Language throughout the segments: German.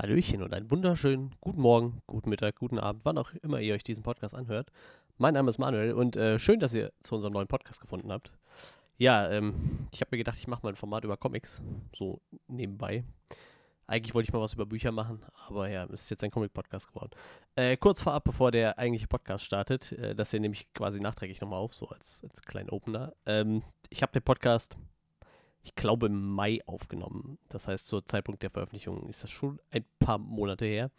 Hallöchen und einen wunderschönen guten Morgen, guten Mittag, guten Abend, wann auch immer ihr euch diesen Podcast anhört. Mein Name ist Manuel und äh, schön, dass ihr zu unserem neuen Podcast gefunden habt. Ja, ähm, ich habe mir gedacht, ich mache mal ein Format über Comics, so nebenbei. Eigentlich wollte ich mal was über Bücher machen, aber ja, es ist jetzt ein Comic-Podcast geworden. Äh, kurz vorab, bevor der eigentliche Podcast startet, äh, das hier nehme ich quasi nachträglich nochmal auf, so als, als kleinen Opener. Ähm, ich habe den Podcast ich glaube, im Mai aufgenommen. Das heißt, zur Zeitpunkt der Veröffentlichung ist das schon ein paar Monate her.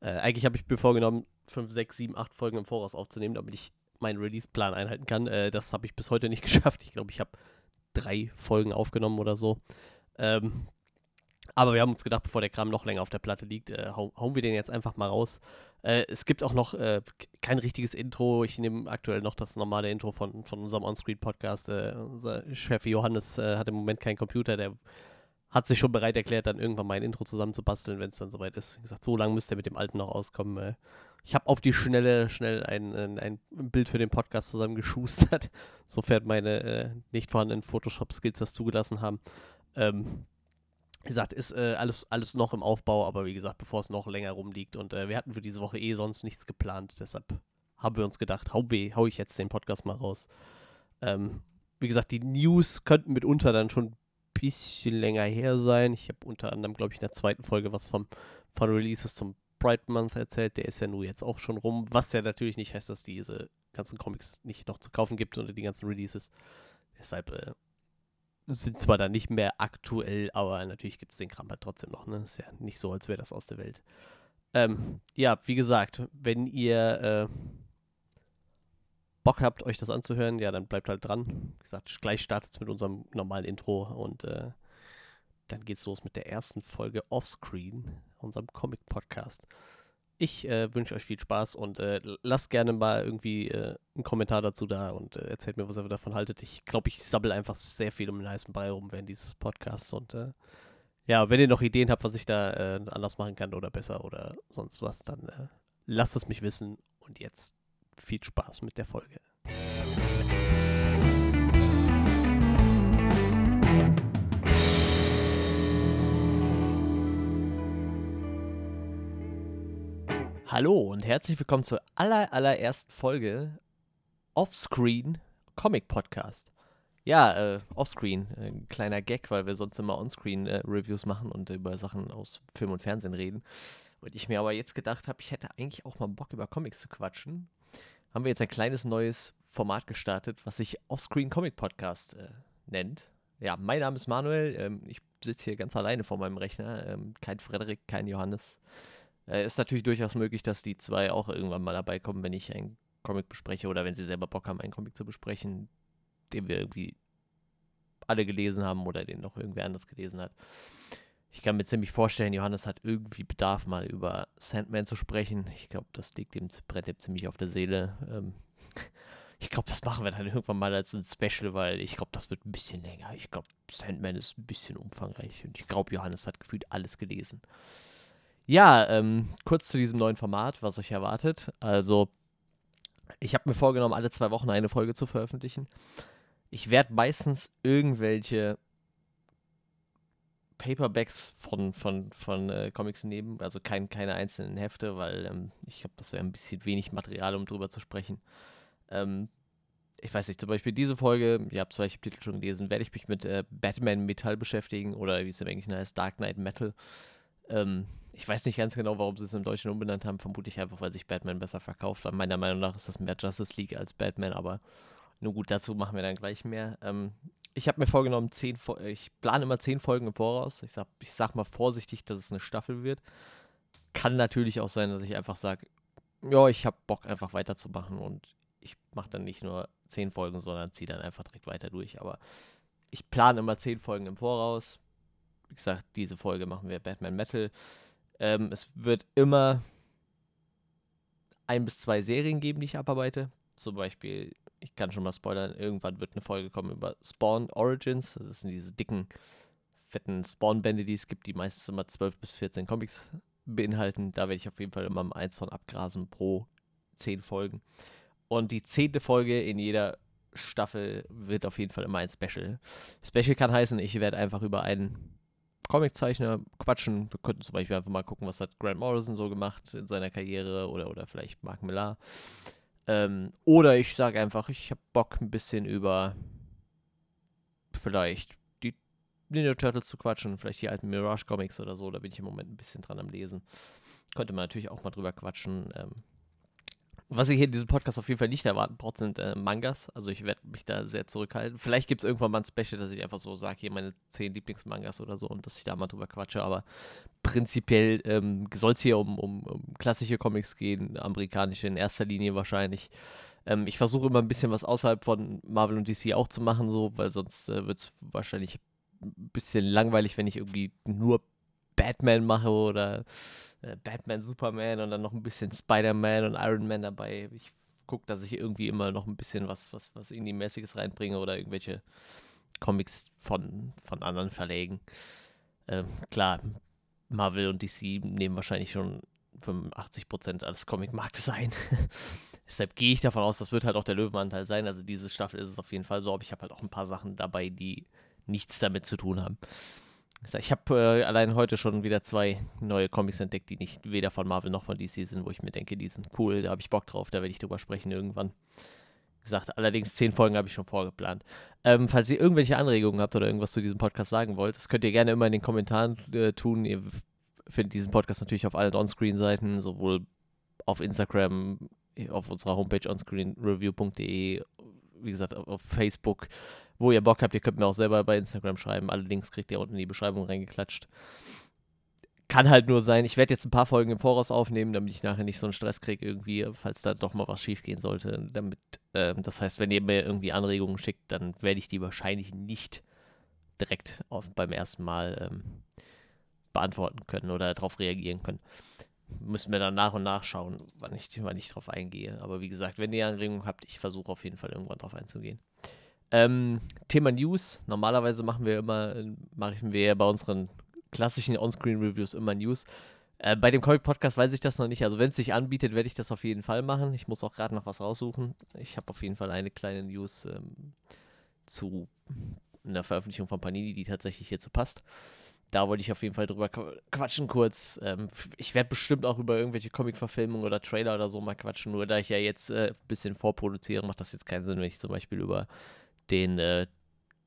Äh, eigentlich habe ich mir vorgenommen, 5, 6, 7, 8 Folgen im Voraus aufzunehmen, damit ich meinen Release-Plan einhalten kann. Äh, das habe ich bis heute nicht geschafft. Ich glaube, ich habe drei Folgen aufgenommen oder so. Ähm, aber wir haben uns gedacht, bevor der Kram noch länger auf der Platte liegt, äh, hau hauen wir den jetzt einfach mal raus. Äh, es gibt auch noch äh, kein richtiges Intro. Ich nehme aktuell noch das normale Intro von, von unserem Onscreen-Podcast. Äh, unser Chef Johannes äh, hat im Moment keinen Computer, der hat sich schon bereit erklärt, dann irgendwann mein Intro zusammenzubasteln, wenn es dann soweit ist. Wie gesagt, so lange müsste er mit dem alten noch auskommen. Äh. ich habe auf die Schnelle schnell ein, ein, ein, Bild für den Podcast zusammengeschustert, sofern meine nicht vorhandenen Photoshop-Skills das zugelassen haben. Ähm, wie gesagt, ist äh, alles, alles noch im Aufbau, aber wie gesagt, bevor es noch länger rumliegt. Und äh, wir hatten für diese Woche eh sonst nichts geplant. Deshalb haben wir uns gedacht, hau, weh, hau ich jetzt den Podcast mal raus. Ähm, wie gesagt, die News könnten mitunter dann schon ein bisschen länger her sein. Ich habe unter anderem, glaube ich, in der zweiten Folge was vom, von Releases zum Pride Month erzählt. Der ist ja nun jetzt auch schon rum. Was ja natürlich nicht heißt, dass diese ganzen Comics nicht noch zu kaufen gibt oder die ganzen Releases. Deshalb äh, sind zwar dann nicht mehr aktuell, aber natürlich gibt es den Kram halt trotzdem noch. Ne? Ist ja nicht so, als wäre das aus der Welt. Ähm, ja, wie gesagt, wenn ihr äh, Bock habt, euch das anzuhören, ja, dann bleibt halt dran. Wie gesagt, gleich startet es mit unserem normalen Intro und äh, dann geht's los mit der ersten Folge Offscreen, unserem Comic-Podcast. Ich äh, wünsche euch viel Spaß und äh, lasst gerne mal irgendwie äh, einen Kommentar dazu da und äh, erzählt mir, was ihr davon haltet. Ich glaube, ich sabbel einfach sehr viel um den heißen Brei rum während dieses Podcasts und äh, ja, wenn ihr noch Ideen habt, was ich da äh, anders machen kann oder besser oder sonst was, dann lasst es mich wissen und jetzt viel Spaß mit der Folge. Hallo und herzlich willkommen zur aller, allerersten Folge Offscreen Comic Podcast. Ja, äh, Offscreen, äh, ein kleiner Gag, weil wir sonst immer Onscreen äh, Reviews machen und über Sachen aus Film und Fernsehen reden. Und ich mir aber jetzt gedacht habe, ich hätte eigentlich auch mal Bock über Comics zu quatschen. Haben wir jetzt ein kleines neues Format gestartet, was sich Offscreen Comic Podcast äh, nennt. Ja, mein Name ist Manuel. Ähm, ich sitze hier ganz alleine vor meinem Rechner. Ähm, kein Frederik, kein Johannes. Äh, ist natürlich durchaus möglich, dass die zwei auch irgendwann mal dabei kommen, wenn ich einen Comic bespreche oder wenn sie selber Bock haben, einen Comic zu besprechen, den wir irgendwie alle gelesen haben oder den noch irgendwer anders gelesen hat. Ich kann mir ziemlich vorstellen, Johannes hat irgendwie Bedarf, mal über Sandman zu sprechen. Ich glaube, das liegt dem, ihm ziemlich auf der Seele. Ähm, ich glaube, das machen wir dann irgendwann mal als ein Special, weil ich glaube, das wird ein bisschen länger. Ich glaube, Sandman ist ein bisschen umfangreich und ich glaube, Johannes hat gefühlt alles gelesen. Ja, ähm, kurz zu diesem neuen Format, was euch erwartet. Also, ich habe mir vorgenommen, alle zwei Wochen eine Folge zu veröffentlichen. Ich werde meistens irgendwelche Paperbacks von, von, von äh, Comics nehmen, also kein, keine einzelnen Hefte, weil ähm, ich glaube, das wäre ein bisschen wenig Material, um drüber zu sprechen. Ähm, ich weiß nicht, zum Beispiel diese Folge, ihr habt zwar ich Titel schon gelesen, werde ich mich mit äh, Batman Metall beschäftigen oder wie es im Englischen heißt, Dark Knight Metal. Ähm, ich weiß nicht ganz genau, warum sie es im Deutschen umbenannt haben. Vermutlich einfach, weil sich Batman besser verkauft. Weil meiner Meinung nach ist das mehr Justice League als Batman, aber nur gut, dazu machen wir dann gleich mehr. Ähm, ich habe mir vorgenommen, zehn, ich plane immer zehn Folgen im Voraus. Ich sag, ich sag mal vorsichtig, dass es eine Staffel wird. Kann natürlich auch sein, dass ich einfach sage, ja, ich habe Bock einfach weiterzumachen und ich mache dann nicht nur zehn Folgen, sondern ziehe dann einfach direkt weiter durch. Aber ich plane immer zehn Folgen im Voraus. Wie gesagt, diese Folge machen wir Batman Metal. Ähm, es wird immer ein bis zwei Serien geben, die ich abarbeite. Zum Beispiel, ich kann schon mal spoilern, irgendwann wird eine Folge kommen über Spawn Origins. Das sind diese dicken, fetten Spawn-Bände, die es gibt, die meistens immer 12 bis 14 Comics beinhalten. Da werde ich auf jeden Fall immer eins von abgrasen pro 10 Folgen. Und die zehnte Folge in jeder Staffel wird auf jeden Fall immer ein Special. Special kann heißen, ich werde einfach über einen Comiczeichner quatschen. Wir könnten zum Beispiel einfach mal gucken, was hat Grant Morrison so gemacht in seiner Karriere oder, oder vielleicht Mark Millar. Ähm, oder ich sage einfach, ich habe Bock ein bisschen über vielleicht die Ninja Turtles zu quatschen, vielleicht die alten Mirage Comics oder so. Da bin ich im Moment ein bisschen dran am Lesen. Könnte man natürlich auch mal drüber quatschen. Ähm, was ihr hier in diesem Podcast auf jeden Fall nicht erwarten braucht, sind äh, Mangas. Also ich werde mich da sehr zurückhalten. Vielleicht gibt es irgendwann mal ein Special, dass ich einfach so sage, hier meine zehn Lieblingsmangas oder so und dass ich da mal drüber quatsche. Aber prinzipiell ähm, soll es hier um, um, um, klassische Comics gehen, amerikanische in erster Linie wahrscheinlich. Ähm, ich versuche immer ein bisschen was außerhalb von Marvel und DC auch zu machen, so, weil sonst äh, wird es wahrscheinlich ein bisschen langweilig, wenn ich irgendwie nur Batman mache oder äh, Batman, Superman und dann noch ein bisschen Spider-Man und Iron Man dabei. Ich gucke, dass ich irgendwie immer noch ein bisschen was, was, was Indie-mäßiges reinbringe oder irgendwelche Comics von, von anderen Verlegen. Ähm, klar, Marvel und DC nehmen wahrscheinlich schon 85% alles Comic-Marktes ein. Deshalb gehe ich davon aus, das wird halt auch der Löwenanteil sein. Also diese Staffel ist es auf jeden Fall so, aber ich habe halt auch ein paar Sachen dabei, die nichts damit zu tun haben. Ich habe äh, allein heute schon wieder zwei neue Comics entdeckt, die nicht weder von Marvel noch von DC sind, wo ich mir denke, die sind cool, da habe ich Bock drauf, da werde ich drüber sprechen irgendwann. Gesagt, allerdings zehn Folgen habe ich schon vorgeplant. Ähm, falls ihr irgendwelche Anregungen habt oder irgendwas zu diesem Podcast sagen wollt, das könnt ihr gerne immer in den Kommentaren äh, tun. Ihr findet diesen Podcast natürlich auf allen Onscreen-Seiten, sowohl auf Instagram, auf unserer Homepage onscreenreview.de, wie gesagt, auf Facebook, wo ihr Bock habt. Ihr könnt mir auch selber bei Instagram schreiben. Alle Links kriegt ihr unten in die Beschreibung reingeklatscht. Kann halt nur sein, ich werde jetzt ein paar Folgen im Voraus aufnehmen, damit ich nachher nicht so einen Stress kriege irgendwie, falls da doch mal was schief gehen sollte. Damit, äh, das heißt, wenn ihr mir irgendwie Anregungen schickt, dann werde ich die wahrscheinlich nicht direkt auf, beim ersten Mal ähm, beantworten können oder darauf reagieren können. Müssen wir dann nach und nach schauen, wann ich, wann ich darauf eingehe. Aber wie gesagt, wenn ihr Anregungen habt, ich versuche auf jeden Fall irgendwann darauf einzugehen. Ähm, Thema News. Normalerweise machen wir immer, machen wir bei unseren klassischen On-Screen-Reviews immer News. Äh, bei dem Comic-Podcast weiß ich das noch nicht. Also wenn es sich anbietet, werde ich das auf jeden Fall machen. Ich muss auch gerade noch was raussuchen. Ich habe auf jeden Fall eine kleine News ähm, zu einer Veröffentlichung von Panini, die tatsächlich hierzu passt. Da wollte ich auf jeden Fall drüber quatschen kurz. Ähm, ich werde bestimmt auch über irgendwelche Comic-Verfilmungen oder Trailer oder so mal quatschen. Nur da ich ja jetzt äh, ein bisschen vorproduziere, macht das jetzt keinen Sinn, wenn ich zum Beispiel über den äh,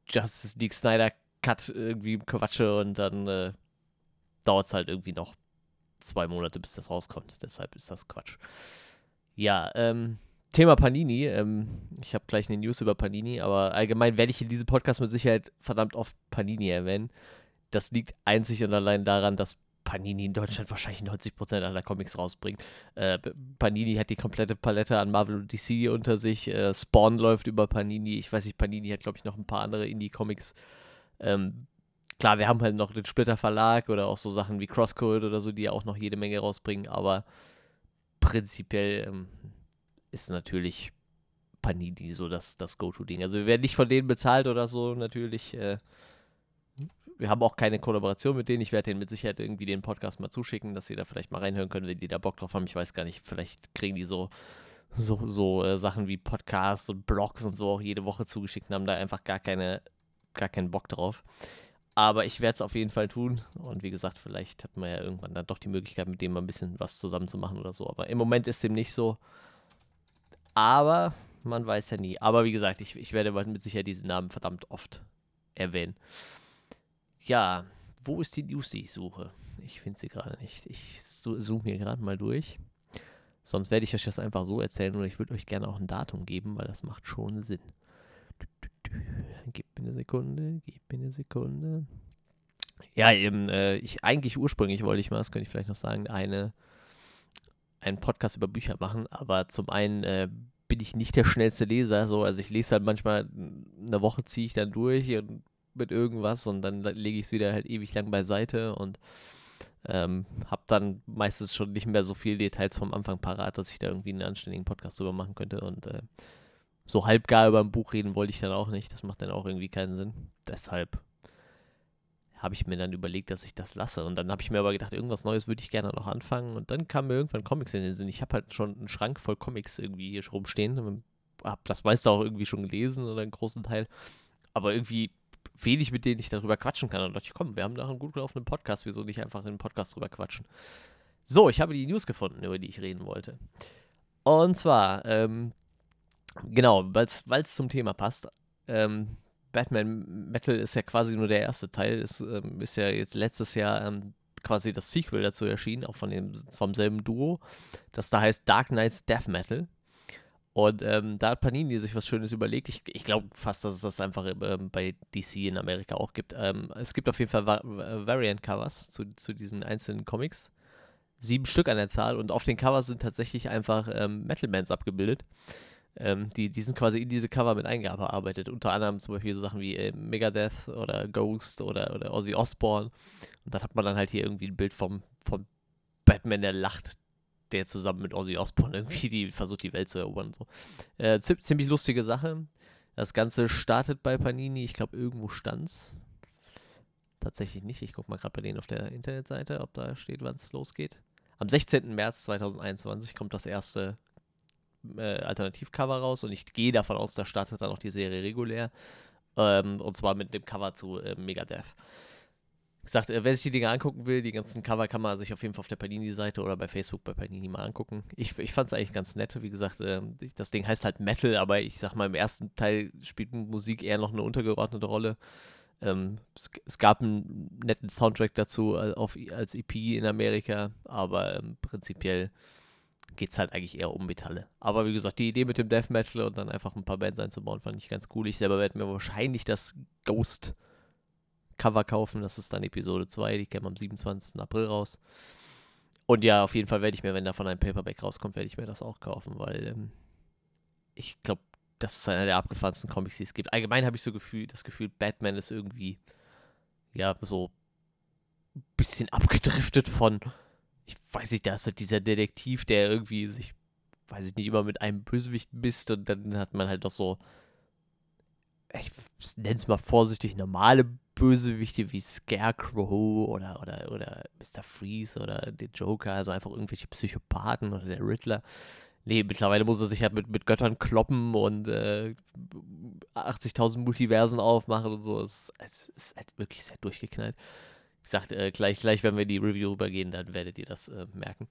Justice League Snyder Cut irgendwie quatsche und dann äh, dauert es halt irgendwie noch zwei Monate, bis das rauskommt. Deshalb ist das Quatsch. Ja, ähm, Thema Panini. Ähm, ich habe gleich eine News über Panini, aber allgemein werde ich in diesem Podcast mit Sicherheit verdammt oft Panini erwähnen. Das liegt einzig und allein daran, dass Panini in Deutschland wahrscheinlich 90% aller Comics rausbringt. Äh, Panini hat die komplette Palette an Marvel und DC unter sich. Äh, Spawn läuft über Panini. Ich weiß nicht, Panini hat, glaube ich, noch ein paar andere Indie-Comics. Ähm, klar, wir haben halt noch den Splitter Verlag oder auch so Sachen wie Crosscode oder so, die auch noch jede Menge rausbringen, aber prinzipiell ähm, ist natürlich Panini so das, das Go-To-Ding. Also wir werden nicht von denen bezahlt oder so, natürlich. Äh, wir haben auch keine Kollaboration mit denen. Ich werde denen mit Sicherheit irgendwie den Podcast mal zuschicken, dass sie da vielleicht mal reinhören können, wenn die da Bock drauf haben. Ich weiß gar nicht, vielleicht kriegen die so, so, so äh, Sachen wie Podcasts und Blogs und so auch jede Woche zugeschickt und haben da einfach gar, keine, gar keinen Bock drauf. Aber ich werde es auf jeden Fall tun. Und wie gesagt, vielleicht hat man ja irgendwann dann doch die Möglichkeit, mit dem mal ein bisschen was zusammen zu machen oder so. Aber im Moment ist dem nicht so. Aber man weiß ja nie. Aber wie gesagt, ich, ich werde mit Sicherheit diesen Namen verdammt oft erwähnen. Ja, wo ist die News, die ich suche? Ich finde sie gerade nicht. Ich zoome hier gerade mal durch. Sonst werde ich euch das einfach so erzählen oder ich würde euch gerne auch ein Datum geben, weil das macht schon Sinn. Gib mir eine Sekunde, gib mir eine Sekunde. Ja, eben, äh, ich eigentlich ursprünglich wollte ich mal, das könnte ich vielleicht noch sagen, eine, einen Podcast über Bücher machen, aber zum einen äh, bin ich nicht der schnellste Leser, so, also ich lese halt manchmal eine Woche ziehe ich dann durch und mit irgendwas und dann lege ich es wieder halt ewig lang beiseite und ähm, habe dann meistens schon nicht mehr so viele Details vom Anfang parat, dass ich da irgendwie einen anständigen Podcast drüber machen könnte und äh, so halbgar über ein Buch reden wollte ich dann auch nicht. Das macht dann auch irgendwie keinen Sinn. Deshalb habe ich mir dann überlegt, dass ich das lasse. Und dann habe ich mir aber gedacht, irgendwas Neues würde ich gerne noch anfangen. Und dann kamen mir irgendwann Comics in den Sinn. Ich habe halt schon einen Schrank voll Comics irgendwie hier rumstehen. Habe das meiste auch irgendwie schon gelesen oder einen großen Teil. Aber irgendwie wenig, mit denen ich darüber quatschen kann. Und dachte ich, komm, wir haben da einen gut gelaufenen Podcast, wieso nicht einfach in einen Podcast drüber quatschen? So, ich habe die News gefunden, über die ich reden wollte. Und zwar, ähm, genau, weil es zum Thema passt. Ähm, Batman Metal ist ja quasi nur der erste Teil. Ist, ähm, ist ja jetzt letztes Jahr ähm, quasi das Sequel dazu erschienen, auch von dem, vom selben Duo. Das da heißt Dark Knights Death Metal. Und ähm, da hat Panini sich was Schönes überlegt. Ich, ich glaube fast, dass es das einfach ähm, bei DC in Amerika auch gibt. Ähm, es gibt auf jeden Fall Va Variant-Covers zu, zu diesen einzelnen Comics. Sieben Stück an der Zahl. Und auf den Covers sind tatsächlich einfach ähm, Metal-Bands abgebildet. Ähm, die, die sind quasi in diese Cover mit eingearbeitet. Unter anderem zum Beispiel so Sachen wie äh, Megadeth oder Ghost oder, oder Ozzy Osbourne. Und dann hat man dann halt hier irgendwie ein Bild vom, vom Batman, der lacht, der zusammen mit Ozzy Osbourne irgendwie die, versucht, die Welt zu erobern so. Äh, ziemlich lustige Sache. Das Ganze startet bei Panini, ich glaube, irgendwo stand's. Tatsächlich nicht. Ich gucke mal gerade bei denen auf der Internetseite, ob da steht, wann es losgeht. Am 16. März 2021 kommt das erste äh, Alternativcover raus und ich gehe davon aus, da startet dann auch die Serie regulär. Ähm, und zwar mit dem Cover zu äh, Megadeth gesagt, äh, wer sich die Dinge angucken will, die ganzen Cover kann man sich auf jeden Fall auf der Panini-Seite oder bei Facebook bei Panini mal angucken. Ich, ich fand es eigentlich ganz nett. Wie gesagt, äh, das Ding heißt halt Metal, aber ich sag mal, im ersten Teil spielt Musik eher noch eine untergeordnete Rolle. Ähm, es, gab einen netten Soundtrack dazu äh, als EP in Amerika, aber ähm, prinzipiell geht es halt eigentlich eher um Metalle. Aber wie gesagt, die Idee mit dem Death Metal und dann einfach ein paar Bands einzubauen, fand ich ganz cool. Ich selber werde mir wahrscheinlich das Ghost Cover kaufen. Das ist dann Episode 2, die käme am 27. April raus. Und ja, auf jeden Fall werde ich mir, wenn davon ein Paperback rauskommt, werde ich mir das auch kaufen, weil ähm, ich glaube, das ist einer der abgefahrensten Comics, die es gibt. Allgemein habe ich so Gefühl, das Gefühl, Batman ist irgendwie, ja, so ein bisschen abgedriftet von, ich weiß nicht, da ist halt dieser Detektiv, der irgendwie sich, weiß ich nicht, immer mit einem Bösewicht misst und dann hat man halt doch so, ich nenne es mal vorsichtig, normale Bösewichte wie Scarecrow oder, oder, oder Mr. Freeze oder der Joker, also einfach irgendwelche Psychopathen oder der Riddler. Nee, mittlerweile muss er sich halt mit, mit Göttern kloppen und äh, 80.000 Multiversen aufmachen und so. Es, es, ist halt wirklich sehr durchgeknallt. Ich sagte, äh, gleich, gleich, wenn wir in die Review rübergehen, dann werdet ihr das äh, merken.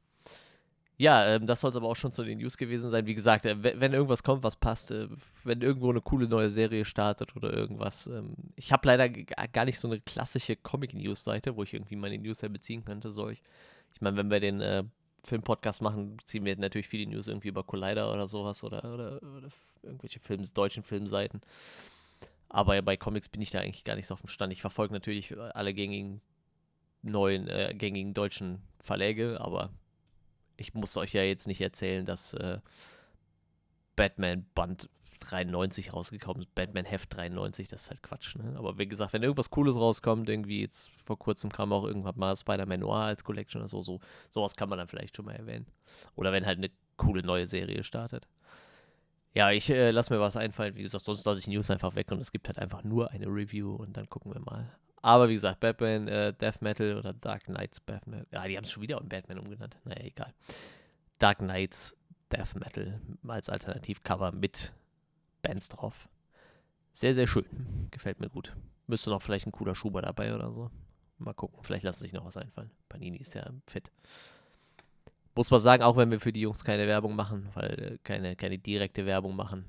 Ja, ähm, das soll es aber auch schon zu den News gewesen sein. Wie gesagt, äh, wenn irgendwas kommt, was passt, äh, wenn irgendwo eine coole neue Serie startet oder irgendwas. Ähm, ich habe leider gar nicht so eine klassische Comic-News-Seite, wo ich irgendwie meine News beziehen könnte. Soll ich? Ich meine, wenn wir den äh, Film-Podcast machen, ziehen wir natürlich viele News irgendwie über Collider oder sowas oder, oder, oder irgendwelche Films, deutschen Filmseiten. Aber bei Comics bin ich da eigentlich gar nicht so auf dem Stand. Ich verfolge natürlich alle gängigen neuen, äh, gängigen deutschen Verläge, aber ich muss euch ja jetzt nicht erzählen, dass äh, Batman Band 93 rausgekommen ist. Batman Heft 93, das ist halt Quatsch, ne? Aber wie gesagt, wenn irgendwas Cooles rauskommt, irgendwie jetzt vor kurzem kam auch irgendwann mal Spider-Man Noir als Collection oder so, so, sowas kann man dann vielleicht schon mal erwähnen. Oder wenn halt eine coole neue Serie startet. Ja, ich äh, lasse mir was einfallen. Wie gesagt, sonst lasse ich News einfach weg und es gibt halt einfach nur eine Review und dann gucken wir mal. Aber wie gesagt, Batman äh, Death Metal oder Dark Knights Batman. Ja, die haben es schon wieder um Batman umgenannt. Naja, egal. Dark Knights Death Metal als Alternativcover mit Bands drauf. Sehr, sehr schön. Gefällt mir gut. Müsste noch vielleicht ein cooler Schuber dabei oder so. Mal gucken. Vielleicht lassen sich noch was einfallen. Panini ist ja fit. Muss man sagen, auch wenn wir für die Jungs keine Werbung machen, weil äh, keine, keine direkte Werbung machen,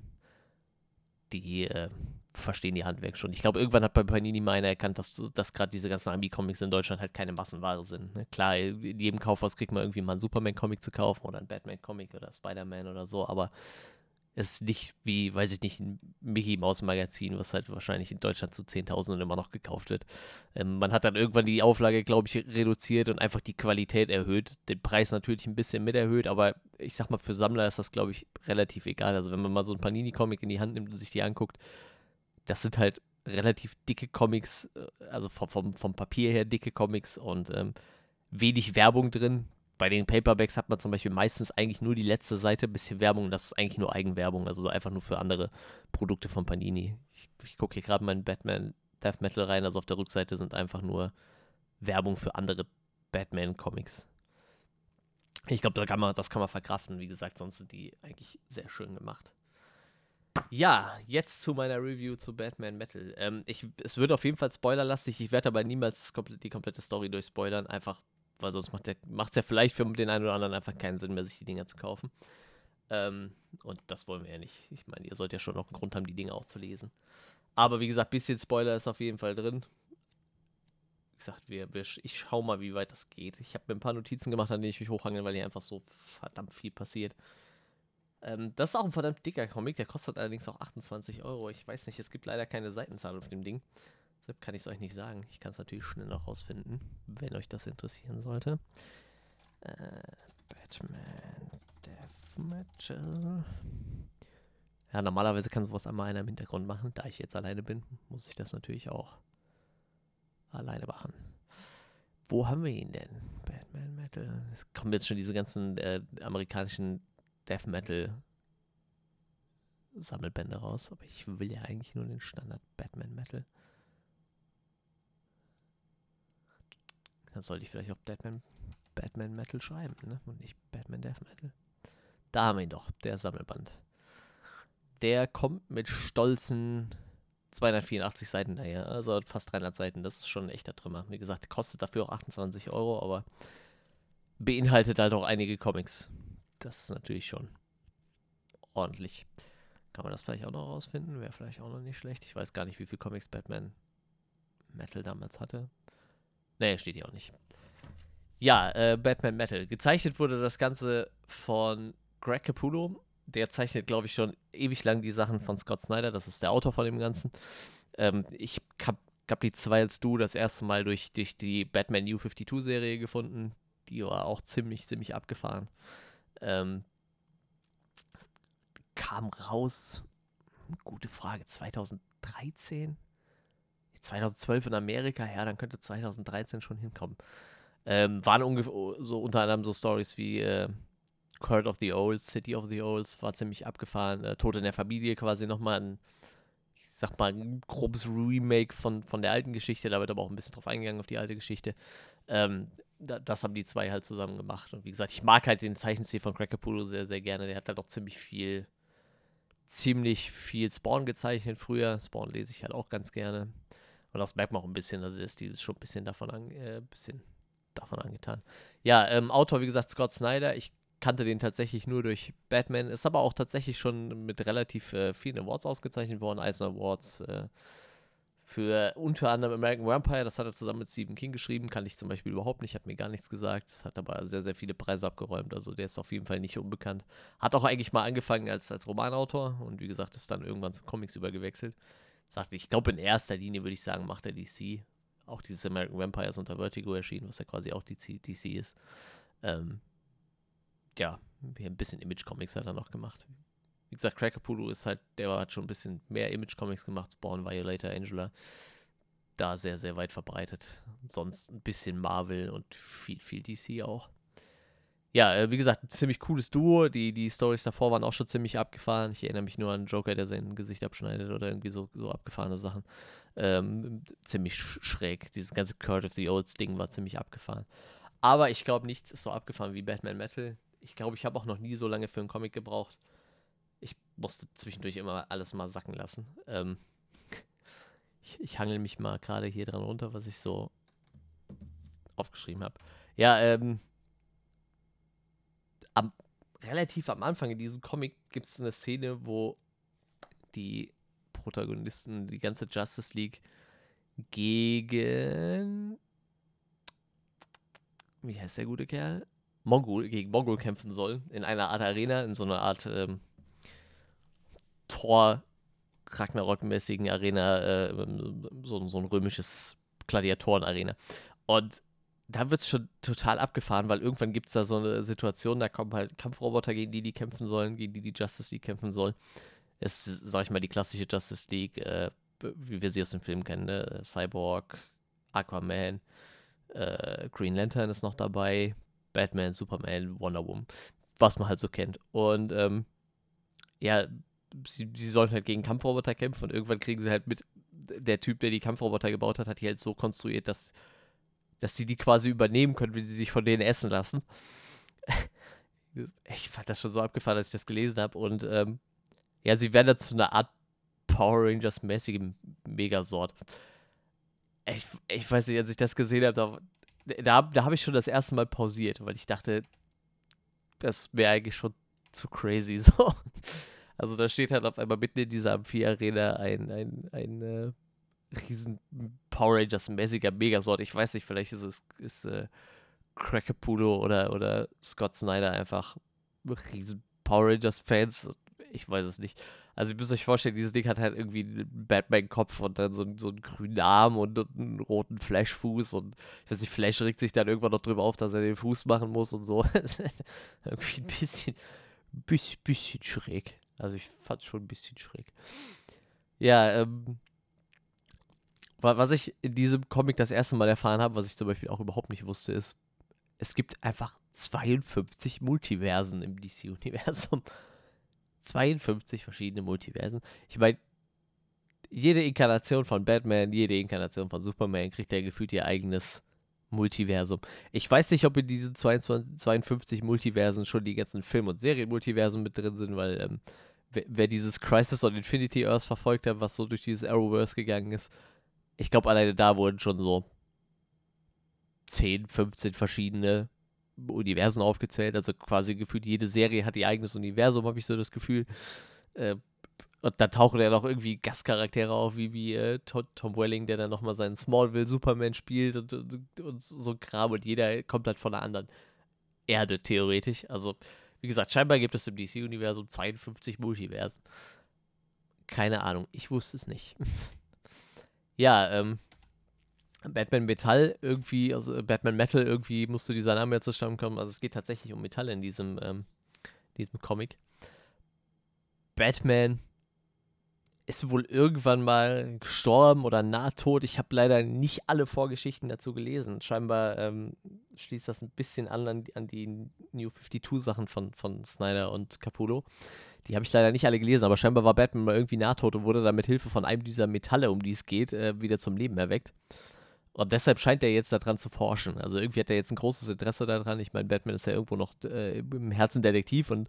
die äh, verstehen die Handwerk schon. Ich glaube, irgendwann hat bei Panini mal erkannt, dass, dass gerade diese ganzen Ami-Comics in Deutschland halt keine Massenware sind. Ne? Klar, in jedem Kaufhaus kriegt man irgendwie mal einen Superman-Comic zu kaufen oder einen Batman-Comic oder Spider-Man oder so, aber es ist nicht wie, weiß ich nicht, ein Mickey Mouse Magazin, was halt wahrscheinlich in Deutschland zu Zehntausenden immer noch gekauft wird. Ähm, man hat dann irgendwann die Auflage, glaube ich, reduziert und einfach die Qualität erhöht. Den Preis natürlich ein bisschen mit erhöht, aber ich sag mal, für Sammler ist das, glaube ich, relativ egal. Also wenn man mal so ein Panini-Comic in die Hand nimmt und sich die anguckt, das sind halt relativ dicke Comics, äh, also vom, vom, Papier her dicke Comics und ähm, wenig Werbung drin. Bei den Paperbacks hat man zum Beispiel meistens eigentlich nur die letzte Seite, ein bisschen Werbung, das ist eigentlich nur Eigenwerbung, also so einfach nur für andere Produkte von Panini. Ich, ich gucke hier gerade meinen Batman Death Metal rein, also auf der Rückseite sind einfach nur Werbung für andere Batman-Comics. Ich glaube, da das kann man verkraften, wie gesagt, sonst sind die eigentlich sehr schön gemacht. Ja, jetzt zu meiner Review zu Batman Metal. Ähm, ich, es wird auf jeden Fall spoilerlastig. Ich werde aber niemals die komplette Story durchspoilern, einfach weil sonst macht es ja vielleicht für den einen oder anderen einfach keinen Sinn mehr, sich die Dinger zu kaufen. Ähm, und das wollen wir ja nicht. Ich meine, ihr sollt ja schon noch einen Grund haben, die Dinge auch zu lesen. Aber wie gesagt, bisschen Spoiler ist auf jeden Fall drin. Wie gesagt, wir, wir, ich schau mal, wie weit das geht. Ich habe mir ein paar Notizen gemacht, an denen ich mich hochhange, weil hier einfach so verdammt viel passiert. Ähm, das ist auch ein verdammt dicker Comic, der kostet allerdings auch 28 Euro. Ich weiß nicht, es gibt leider keine Seitenzahl auf dem Ding. Deshalb kann ich es euch nicht sagen. Ich kann es natürlich schnell noch rausfinden, wenn euch das interessieren sollte. Äh, Batman Death Metal. Ja, normalerweise kann sowas einmal einer im Hintergrund machen. Da ich jetzt alleine bin, muss ich das natürlich auch alleine machen. Wo haben wir ihn denn? Batman Metal. Es kommen jetzt schon diese ganzen äh, amerikanischen Death Metal Sammelbände raus, aber ich will ja eigentlich nur den Standard Batman Metal. Dann sollte ich vielleicht auch Batman, Batman Metal schreiben, ne? Und nicht Batman Death Metal. Da haben wir ihn doch, der Sammelband. Der kommt mit stolzen 284 Seiten daher, also fast 300 Seiten. Das ist schon ein echter Trümmer. Wie gesagt, kostet dafür auch 28 Euro, aber beinhaltet halt auch einige Comics das ist natürlich schon ordentlich. Kann man das vielleicht auch noch rausfinden? Wäre vielleicht auch noch nicht schlecht. Ich weiß gar nicht, wie viel Comics Batman Metal damals hatte. Nee, steht hier auch nicht. Ja, äh, Batman Metal. Gezeichnet wurde das Ganze von Greg Capullo. Der zeichnet, glaube ich, schon ewig lang die Sachen von Scott Snyder. Das ist der Autor von dem Ganzen. Ähm, ich habe hab die zwei als du das erste Mal durch, durch die Batman New 52-Serie gefunden. Die war auch ziemlich, ziemlich abgefahren. Ähm, kam raus, gute Frage, 2013? 2012 in Amerika, ja, dann könnte 2013 schon hinkommen. Ähm, waren ungefähr so unter anderem so Stories wie äh, Court of the Owls, City of the Owls, war ziemlich abgefahren. Äh, Tod in der Familie quasi nochmal ein, sag mal, ein grobes Remake von, von der alten Geschichte. Da wird aber auch ein bisschen drauf eingegangen auf die alte Geschichte. Ähm, das haben die zwei halt zusammen gemacht. Und wie gesagt, ich mag halt den Zeichenstil von Cracker Crackerpolo sehr, sehr gerne. Der hat halt auch ziemlich viel, ziemlich viel Spawn gezeichnet früher. Spawn lese ich halt auch ganz gerne. Und das merkt man auch ein bisschen, also ist schon ein bisschen davon, an, äh, bisschen davon angetan. Ja, ähm, Autor, wie gesagt, Scott Snyder. Ich kannte den tatsächlich nur durch Batman. Ist aber auch tatsächlich schon mit relativ äh, vielen Awards ausgezeichnet worden. Eisner Awards, äh, für unter anderem American Vampire, das hat er zusammen mit Stephen King geschrieben, kann ich zum Beispiel überhaupt nicht, hat mir gar nichts gesagt. Das hat aber sehr, sehr viele Preise abgeräumt, also der ist auf jeden Fall nicht unbekannt. Hat auch eigentlich mal angefangen als, als Romanautor und wie gesagt, ist dann irgendwann zu Comics übergewechselt. Sagte, ich glaube, in erster Linie würde ich sagen, macht er DC. Auch dieses American Vampire ist unter Vertigo erschienen, was ja quasi auch DC, DC ist. Ähm, ja, ein bisschen Image-Comics hat er noch gemacht wie gesagt, Crackapulu ist halt, der hat schon ein bisschen mehr Image-Comics gemacht, Spawn, Violator, Angela. Da sehr, sehr weit verbreitet. Sonst ein bisschen Marvel und viel, viel DC auch. Ja, äh, wie gesagt, ein ziemlich cooles Duo. Die, die Stories davor waren auch schon ziemlich abgefahren. Ich erinnere mich nur an Joker, der sein Gesicht abschneidet oder irgendwie so, so abgefahrene Sachen. Ähm, ziemlich schräg. Dieses ganze Court of the Olds Ding war ziemlich abgefahren. Aber ich glaube, nichts ist so abgefahren wie Batman Metal. Ich glaube, ich habe auch noch nie so lange für einen Comic gebraucht ich musste zwischendurch immer alles mal sacken lassen. Ähm, ich, ich hangel mich mal gerade hier dran runter, was ich so aufgeschrieben habe. Ja, ähm, am, relativ am Anfang in diesem Comic gibt es eine Szene, wo die Protagonisten, die ganze Justice League gegen wie heißt der gute Kerl? Mongol, gegen Mongol kämpfen soll. In einer Art Arena, in so einer Art ähm, Thor Ragnarok-mäßigen Arena, äh, so, so ein römisches Gladiatoren-Arena. Und da wird es schon total abgefahren, weil irgendwann gibt es da so eine Situation, da kommen halt Kampfroboter, gegen die die kämpfen sollen, gegen die die Justice League kämpfen sollen. Es ist, sag ich mal, die klassische Justice League, äh, wie wir sie aus dem Film kennen, ne? Cyborg, Aquaman, äh, Green Lantern ist noch dabei, Batman, Superman, Wonder Woman, was man halt so kennt. Und ähm, ja, sie, sie sollen halt gegen Kampfroboter kämpfen und irgendwann kriegen sie halt mit, der Typ, der die Kampfroboter gebaut hat, hat die halt so konstruiert, dass, dass sie die quasi übernehmen können, wenn sie sich von denen essen lassen. ich fand das schon so abgefahren, als ich das gelesen habe und ähm, Ja, sie werden zu einer Art Power Rangers-mäßige Megasort. Ich, ich weiß nicht, als ich das gesehen habe, da, da, da habe ich schon das erste Mal pausiert, weil ich dachte, das wäre eigentlich schon zu crazy so. Also da steht halt auf einmal mitten in dieser Amphi-Arena ein, ein, ein äh, riesen Power Rangers-mäßiger Megasort. Ich weiß nicht, vielleicht ist es ist, äh, Crackapulo oder, oder Scott Snyder einfach riesen Power Rangers-Fans. Ich weiß es nicht. Also, ihr müsst euch vorstellen, dieses Ding hat halt irgendwie einen Batman-Kopf und dann so, so einen grünen Arm und, einen roten Flash-Fuß und ich weiß nicht, Flash regt sich dann irgendwann noch drüber auf, dass er den Fuß machen muss und so. irgendwie ein bisschen, bisschen, bisschen schräg. Also, ich fand es schon ein bisschen schräg. Ja, ähm, was ich in diesem Comic das erste Mal erfahren habe, was ich zum Beispiel auch überhaupt nicht wusste, ist, es gibt einfach 52 Multiversen im DC-Universum. 52 verschiedene Multiversen. Ich meine, jede Inkarnation von Batman, jede Inkarnation von Superman kriegt ja gefühlt ihr eigenes Multiversum. Ich weiß nicht, ob in diesen 22, 52 Multiversen schon die ganzen Film- und Serien-Multiversen mit drin sind, weil ähm, wer, wer, dieses Crisis on Infinity Earth verfolgt hat, was so durch dieses Arrowverse gegangen ist, ich glaube, alleine da wurden schon so 10, 15 verschiedene Universen aufgezählt. Also quasi gefühlt jede Serie hat ihr eigenes Universum, habe ich so das Gefühl. Äh, und da tauchen ja noch irgendwie Gastcharaktere auf, wie, wie äh, Tom Welling, der dann nochmal seinen Smallville Superman spielt und, und, und so Kram. Und jeder kommt halt von einer anderen Erde, theoretisch. Also, wie gesagt, scheinbar gibt es im DC-Universum 52 Multiversen. Keine Ahnung, ich wusste es nicht. ja, ähm, Batman Metall irgendwie, also Batman Metal irgendwie musste dieser Name ja zustande kommen. Also es geht tatsächlich um Metall in diesem, ähm, diesem Comic. Batman ist wohl irgendwann mal gestorben oder nahtot. Ich habe leider nicht alle Vorgeschichten dazu gelesen. Scheinbar ähm, schließt das ein bisschen an an, an die New 52 Sachen von, von Snyder und Capullo. Die habe ich leider nicht alle gelesen, aber scheinbar war Batman mal irgendwie nahtot und wurde dann mit Hilfe von einem dieser Metalle, um die es geht, äh, wieder zum Leben erweckt. Und deshalb scheint er jetzt daran zu forschen. Also irgendwie hat er jetzt ein großes Interesse daran. Ich meine, Batman ist ja irgendwo noch äh, im Herzen Detektiv und,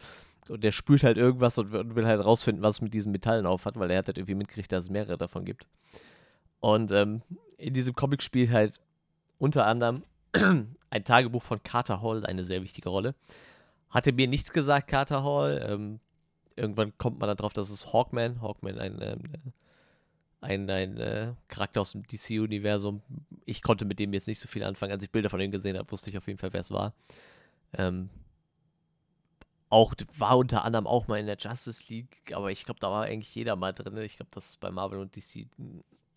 und der spürt halt irgendwas und, und, will halt rausfinden, was es mit diesen Metallen aufhat, weil er hat halt irgendwie mitgekriegt, dass es mehrere davon gibt. Und ähm, in diesem Comic spielt halt unter anderem ein Tagebuch von Carter Hall eine sehr wichtige Rolle. Hatte mir nichts gesagt, Carter Hall. Ähm, irgendwann kommt man darauf, dass es Hawkman, Hawkman ein ähm, ein, ein äh, Charakter aus dem DC-Universum. Ich konnte mit dem jetzt nicht so viel anfangen. Als ich Bilder von ihm gesehen habe, wusste ich auf jeden Fall, wer es war. Ähm, auch war unter anderem auch mal in der Justice League, aber ich glaube, da war eigentlich jeder mal drin. Ich glaube, das ist bei Marvel und DC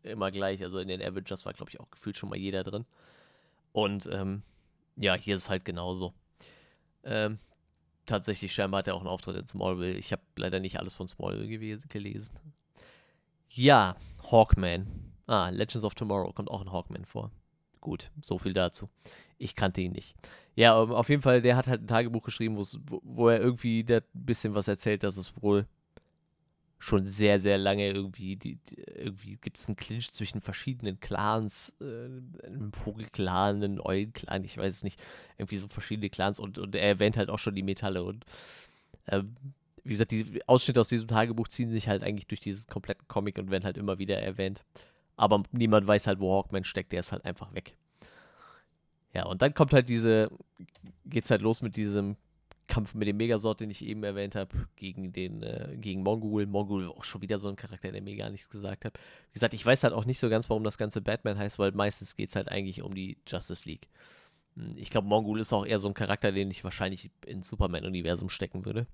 immer gleich. Also in den Avengers war, glaube ich, auch gefühlt schon mal jeder drin. Und ähm, ja, hier ist es halt genauso. Ähm, tatsächlich, scheinbar hat er auch einen Auftritt in Smallville. Ich habe leider nicht alles von Smallville gelesen. Ja, Hawkman. Ah, Legends of Tomorrow kommt auch in Hawkman vor. Gut, so viel dazu. Ich kannte ihn nicht. Ja, ähm, auf jeden Fall, der hat halt ein Tagebuch geschrieben, wo, er irgendwie ein bisschen was erzählt, dass es wohl schon sehr, sehr lange irgendwie, die, die, irgendwie gibt es einen Clinch zwischen verschiedenen Clans, äh, einem Vogelclan, einem Eulenclan, ich weiß es nicht, irgendwie so verschiedene Clans und, und er erwähnt halt auch schon die Metalle und ähm, wie gesagt, die Ausschnitte aus diesem Tagebuch ziehen sich halt eigentlich durch diesen kompletten Comic und werden halt immer wieder erwähnt. Aber niemand weiß halt, wo Hawkman steckt, der ist halt einfach weg. Ja, und dann kommt halt diese, geht's halt los mit diesem Kampf mit dem Megasort, den ich eben erwähnt habe, gegen den, äh, gegen Mongul. Mongul auch schon wieder so ein Charakter, der mir gar nichts gesagt hat. Wie gesagt, ich weiß halt auch nicht so ganz, warum das ganze Batman heißt, weil meistens geht es halt eigentlich um die Justice League. Hm, ich glaube, Mongul ist auch eher so ein Charakter, den ich wahrscheinlich ins Superman-Universum stecken würde.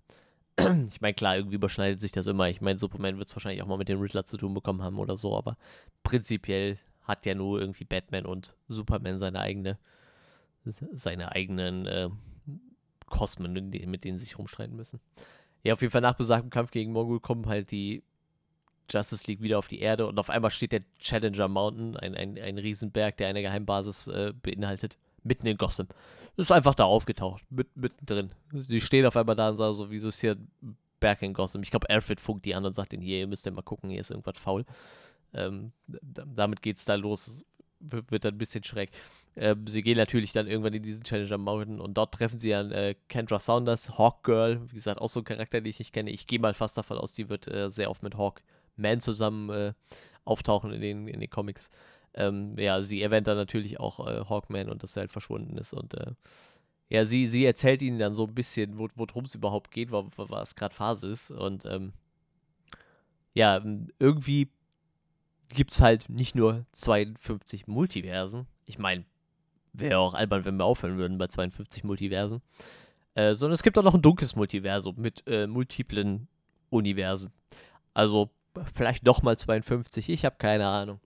ich meine, klar, irgendwie überschneidet sich das immer. Ich meine, Superman wird es wahrscheinlich auch mal mit dem Riddler zu tun bekommen haben oder so, aber prinzipiell hat ja nur irgendwie Batman und Superman seine eigene, seine eigenen äh, Kosmen, mit denen sie sich rumstreiten müssen. Ja, auf jeden Fall nach besagtem Kampf gegen Mongol kommen halt die Justice League wieder auf die Erde und auf einmal steht der Challenger Mountain, ein, ein, ein Riesenberg, der eine Geheimbasis äh, beinhaltet, mitten in Gotham. Ist einfach da aufgetaucht, mit, mittendrin. Die stehen auf einmal da und sagen so, wieso ist hier Berg in Gotham? Ich glaube, Alfred funkt die an und sagt denen, hier, ihr müsst ja mal gucken, hier ist irgendwas faul. Ähm, damit geht's da los, wird, wird dann ein bisschen schräg. Ähm, sie gehen natürlich dann irgendwann in diesen Challenger Mountain und dort treffen sie an äh, Kendra Saunders, Hawk Girl, wie gesagt, auch so ein Charakter, den ich nicht kenne. Ich gehe mal fast davon aus, die wird äh, sehr oft mit Hawk Man zusammen äh, auftauchen in den, in den Comics. Ähm, ja, sie erwähnt dann natürlich auch äh, Hawkman und dass er halt verschwunden ist und äh, ja, sie, sie erzählt ihnen dann so ein bisschen, worum es überhaupt geht, was gerade Phase ist und ähm, ja, irgendwie gibt es halt nicht nur 52 Multiversen. Ich meine, wäre auch albern, wenn wir aufhören würden bei 52 Multiversen. Äh, sondern es gibt auch noch ein dunkles Multiversum mit äh, multiplen Universen. Also vielleicht nochmal 52, ich habe keine Ahnung.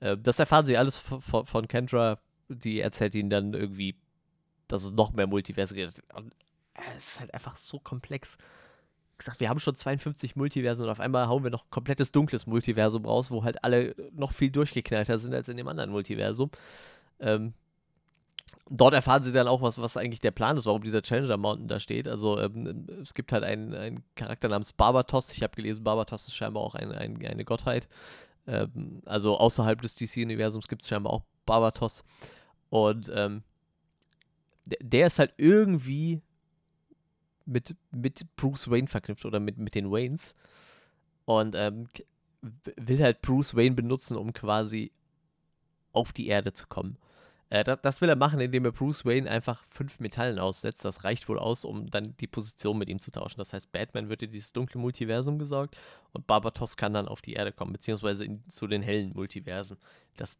Äh, das erfahren sie alles von Kendra. Die erzählt ihnen dann irgendwie, dass es noch mehr Multiversen gibt. Äh, es ist halt einfach so komplex. Wie gesagt, wir haben schon 52 Multiversen und auf einmal hauen wir noch ein komplettes dunkles Multiversum raus, wo halt alle noch viel durchgeknallter sind als in dem anderen Multiversum. Ähm, dort erfahren sie dann auch, was, was eigentlich der Plan ist, warum dieser Challenger Mountain da steht. Also ähm, es gibt halt einen, einen Charakter namens Barbatos. Ich habe gelesen, Barbatos ist scheinbar auch ein, ein, eine Gottheit. Ähm, also außerhalb des DC-Universums gibt es scheinbar auch Barbatos. Und ähm, der, der, ist halt irgendwie mit, mit Bruce Wayne verknüpft oder mit, mit den Waynes. Und ähm, will halt Bruce Wayne benutzen, um quasi auf die Erde zu kommen. Äh, das, das, will er machen, indem er Bruce Wayne einfach fünf Metallen aussetzt. Das reicht wohl aus, um dann die Position mit ihm zu tauschen. Das heißt, Batman wird in dieses dunkle Multiversum gesaugt und Barbatos kann dann auf die Erde kommen, beziehungsweise in, zu den hellen Multiversen. Das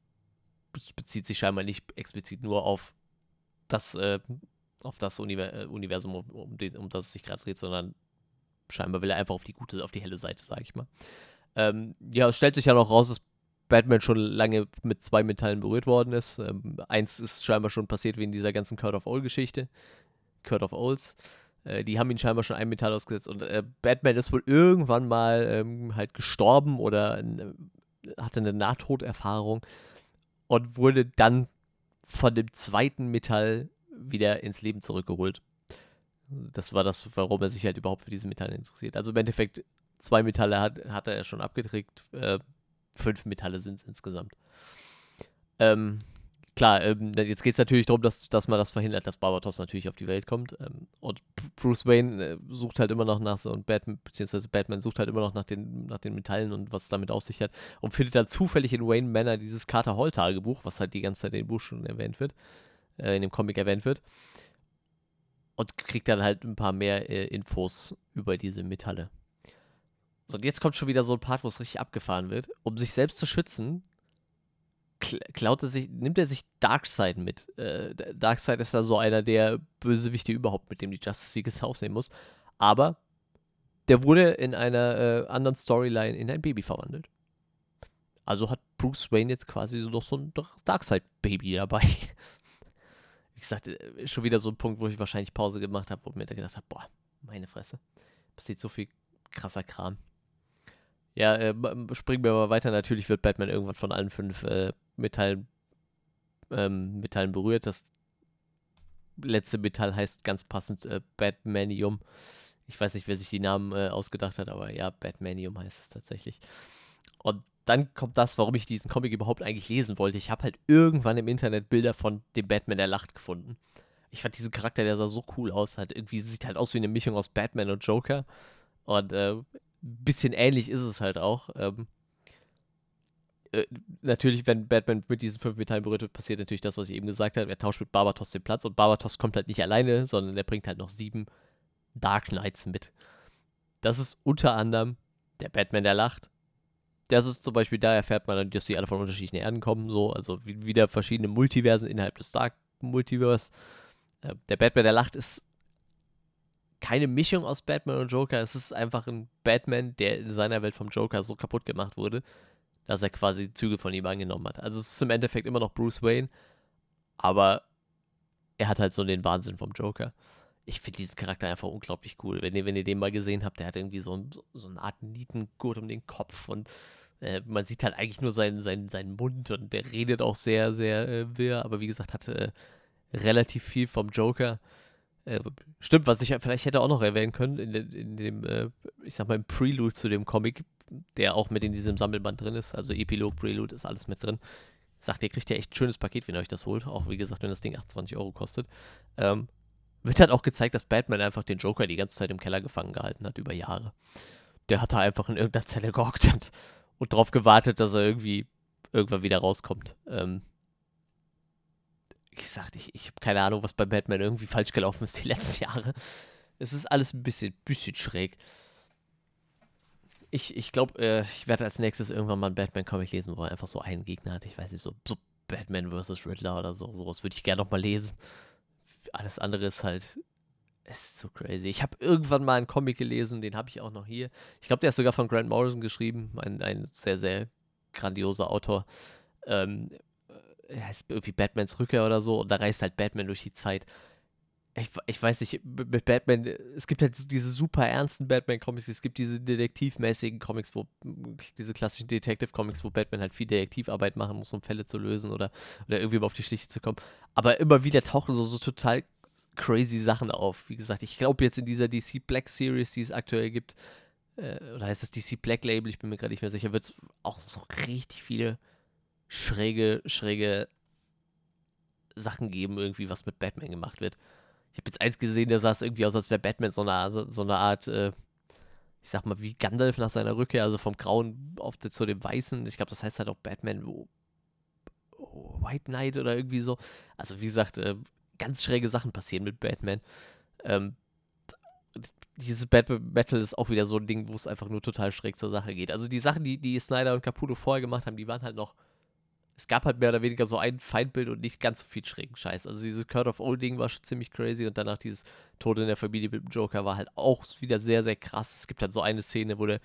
bezieht sich scheinbar nicht explizit nur auf das, äh, auf das äh, Universum, um, um, den, um das es sich gerade dreht, sondern scheinbar will er einfach auf die gute, auf die helle Seite, sage ich mal. Ähm, ja, es stellt sich ja noch raus, dass Batman schon lange mit zwei Metallen berührt worden ist. Ähm, eins ist scheinbar schon passiert in dieser ganzen Kurt of Owl-Geschichte. Kurt of Owls. Äh, die haben ihn scheinbar schon ein Metall ausgesetzt. Und äh, Batman ist wohl irgendwann mal ähm, halt gestorben oder äh, hatte eine Nahtoderfahrung und wurde dann von dem zweiten Metall wieder ins Leben zurückgeholt. Das war das, warum er sich halt überhaupt für diese Metalle interessiert. Also im Endeffekt, zwei Metalle hat, hat er schon abgedrückt. Äh, fünf Metalle sind es insgesamt. Ähm, klar, ähm, jetzt geht es natürlich darum, dass, dass man das verhindert, dass Barbatos natürlich auf die Welt kommt. Ähm, und Bruce Wayne äh, sucht halt immer noch nach so und Batman, beziehungsweise Batman sucht halt immer noch nach den, nach den Metallen und was damit auf sich hat. Und findet dann zufällig in Wayne Manor dieses Carter Hall Tagebuch, was halt die ganze Zeit in dem Buch schon erwähnt wird, äh, in dem Comic erwähnt wird. Und kriegt dann halt ein paar mehr äh, Infos über diese Metalle. So, und jetzt kommt schon wieder so ein Part, wo es richtig abgefahren wird. Um sich selbst zu schützen, klaut er sich, nimmt er sich Darkseid mit. Äh, Darkseid ist da so einer der Bösewichte überhaupt, mit dem die Justice League es aufnehmen muss. Aber der wurde in einer äh, anderen Storyline in ein Baby verwandelt. Also hat Bruce Wayne jetzt quasi so noch so ein Darkseid-Baby dabei. Wie gesagt, äh, schon wieder so ein Punkt, wo ich wahrscheinlich Pause gemacht habe und mir da gedacht habe, boah, meine Fresse. Passiert so viel krasser Kram. Ja, äh, springen wir mal weiter. Natürlich wird Batman irgendwann von allen fünf äh, Metallen, ähm, Metallen berührt. Das letzte Metall heißt ganz passend äh, Batmanium. Ich weiß nicht, wer sich die Namen äh, ausgedacht hat, aber ja, Batmanium heißt es tatsächlich. Und dann kommt das, warum ich diesen Comic überhaupt eigentlich lesen wollte. Ich habe halt irgendwann im Internet Bilder von dem Batman, der lacht, gefunden. Ich fand diesen Charakter, der sah so cool aus. Halt irgendwie sieht halt aus wie eine Mischung aus Batman und Joker. Und äh, bisschen ähnlich ist es halt auch. Ähm, äh, natürlich, wenn Batman mit diesen fünf Metallen berührt wird, passiert natürlich das, was ich eben gesagt habe. Er tauscht mit Barbatos den Platz und Barbatos kommt halt nicht alleine, sondern er bringt halt noch sieben Dark Knights mit. Das ist unter anderem der Batman, der lacht. Das ist zum Beispiel, da erfährt man dann, dass die alle von unterschiedlichen Erden kommen, so, also wieder verschiedene Multiversen innerhalb des Dark Multiverse. Äh, der Batman, der lacht, ist keine Mischung aus Batman und Joker. Es ist einfach ein Batman, der in seiner Welt vom Joker so kaputt gemacht wurde, dass er quasi Züge von ihm angenommen hat. Also es ist im Endeffekt immer noch Bruce Wayne, aber er hat halt so den Wahnsinn vom Joker. Ich finde diesen Charakter einfach unglaublich cool. Wenn ihr, wenn ihr den mal gesehen habt, der hat irgendwie so, ein, so eine Art Nietengurt um den Kopf und äh, man sieht halt eigentlich nur seinen, seinen, seinen Mund und der redet auch sehr, sehr äh, wirr, aber wie gesagt, hat äh, relativ viel vom Joker. Äh, stimmt, was ich vielleicht hätte auch noch erwähnen können, in, in dem, äh, ich sag mal, im Prelude zu dem Comic, der auch mit in diesem Sammelband drin ist, also Epilog, Prelude ist alles mit drin. sagt, ihr kriegt ja echt schönes Paket, wenn ihr euch das holt. Auch wie gesagt, wenn das Ding 28 Euro kostet. Ähm, wird halt auch gezeigt, dass Batman einfach den Joker die ganze Zeit im Keller gefangen gehalten hat, über Jahre. Der hat da einfach in irgendeiner Zelle gehockt und, und drauf gewartet, dass er irgendwie irgendwann wieder rauskommt. Ähm, ich sagte, ich, ich habe keine Ahnung, was bei Batman irgendwie falsch gelaufen ist die letzten Jahre. Es ist alles ein bisschen, bisschen schräg. Ich, ich glaube, äh, ich werde als nächstes irgendwann mal einen Batman-Comic lesen, wo er einfach so einen Gegner hat. Ich weiß nicht, so, so Batman vs. Riddler oder so. Sowas würde ich gerne noch mal lesen. Alles andere ist halt. ist so crazy. Ich habe irgendwann mal einen Comic gelesen, den habe ich auch noch hier. Ich glaube, der ist sogar von Grant Morrison geschrieben. Ein, ein sehr, sehr grandioser Autor. Ähm, heißt irgendwie Batmans Rückkehr oder so. Und da reist halt Batman durch die Zeit ich, ich weiß nicht, mit Batman, es gibt halt diese super ernsten Batman-Comics, es gibt diese detektivmäßigen Comics, wo, diese klassischen Detective-Comics, wo Batman halt viel Detektivarbeit machen muss, um Fälle zu lösen oder, oder irgendwie mal auf die Schliche zu kommen. Aber immer wieder tauchen so, so total crazy Sachen auf. Wie gesagt, ich glaube jetzt in dieser DC Black Series, die es aktuell gibt, äh, oder heißt das DC Black Label, ich bin mir gerade nicht mehr sicher, wird es auch so richtig viele schräge, schräge Sachen geben, irgendwie, was mit Batman gemacht wird. Ich habe jetzt eins gesehen, der sah es irgendwie aus, als wäre Batman so eine, so, eine Art, äh, ich sag mal, wie Gandalf nach seiner Rückkehr, also vom Grauen auf zu dem Weißen. Ich glaube, das heißt halt auch Batman oh, oh, White Knight oder irgendwie so. Also, wie gesagt, äh, ganz schräge Sachen passieren mit Batman. Ähm, dieses Battle ist auch wieder so ein Ding, wo es einfach nur total schräg zur Sache geht. Also die Sachen, die, die Snyder und Caputo vorher gemacht haben, die waren halt noch es gab halt mehr oder weniger so ein Feindbild und nicht ganz so viel schrägen Scheiß. Also dieses Kurt of Old Ding war schon ziemlich crazy und danach dieses Tod in der Familie mit dem Joker war halt auch wieder sehr, sehr krass. Es gibt halt so eine Szene, wo der